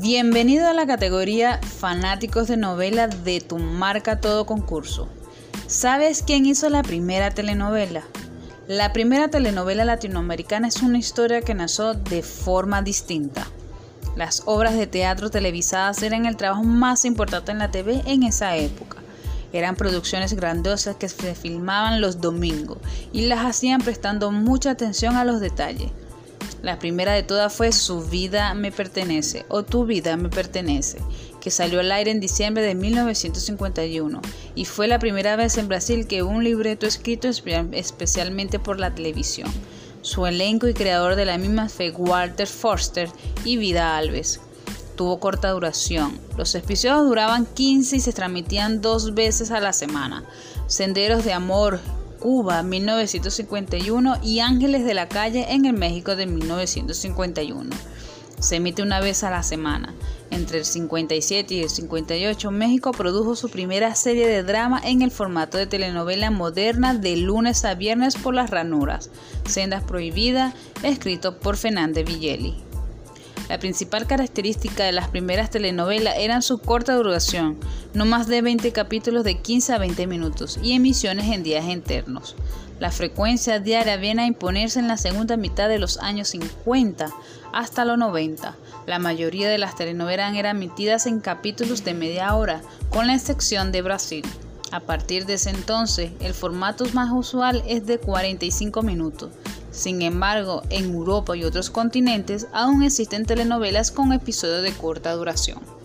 Bienvenido a la categoría Fanáticos de novela de tu marca todo concurso. ¿Sabes quién hizo la primera telenovela? La primera telenovela latinoamericana es una historia que nació de forma distinta. Las obras de teatro televisadas eran el trabajo más importante en la TV en esa época. Eran producciones grandiosas que se filmaban los domingos y las hacían prestando mucha atención a los detalles. La primera de todas fue Su vida me pertenece o Tu vida me pertenece, que salió al aire en diciembre de 1951 y fue la primera vez en Brasil que un libreto escrito especialmente por la televisión. Su elenco y creador de la misma fue Walter Forster y Vida Alves. Tuvo corta duración. Los episodios duraban 15 y se transmitían dos veces a la semana. Senderos de Amor, Cuba 1951 y Ángeles de la Calle en el México de 1951. Se emite una vez a la semana. Entre el 57 y el 58, México produjo su primera serie de drama en el formato de telenovela moderna de lunes a viernes por las ranuras, Sendas Prohibidas, escrito por Fernández Villeli. La principal característica de las primeras telenovelas era su corta duración, no más de 20 capítulos de 15 a 20 minutos y emisiones en días internos. La frecuencia diaria viene a imponerse en la segunda mitad de los años 50 hasta los 90. La mayoría de las telenovelas eran emitidas en capítulos de media hora, con la excepción de Brasil. A partir de ese entonces, el formato más usual es de 45 minutos. Sin embargo, en Europa y otros continentes aún existen telenovelas con episodios de corta duración.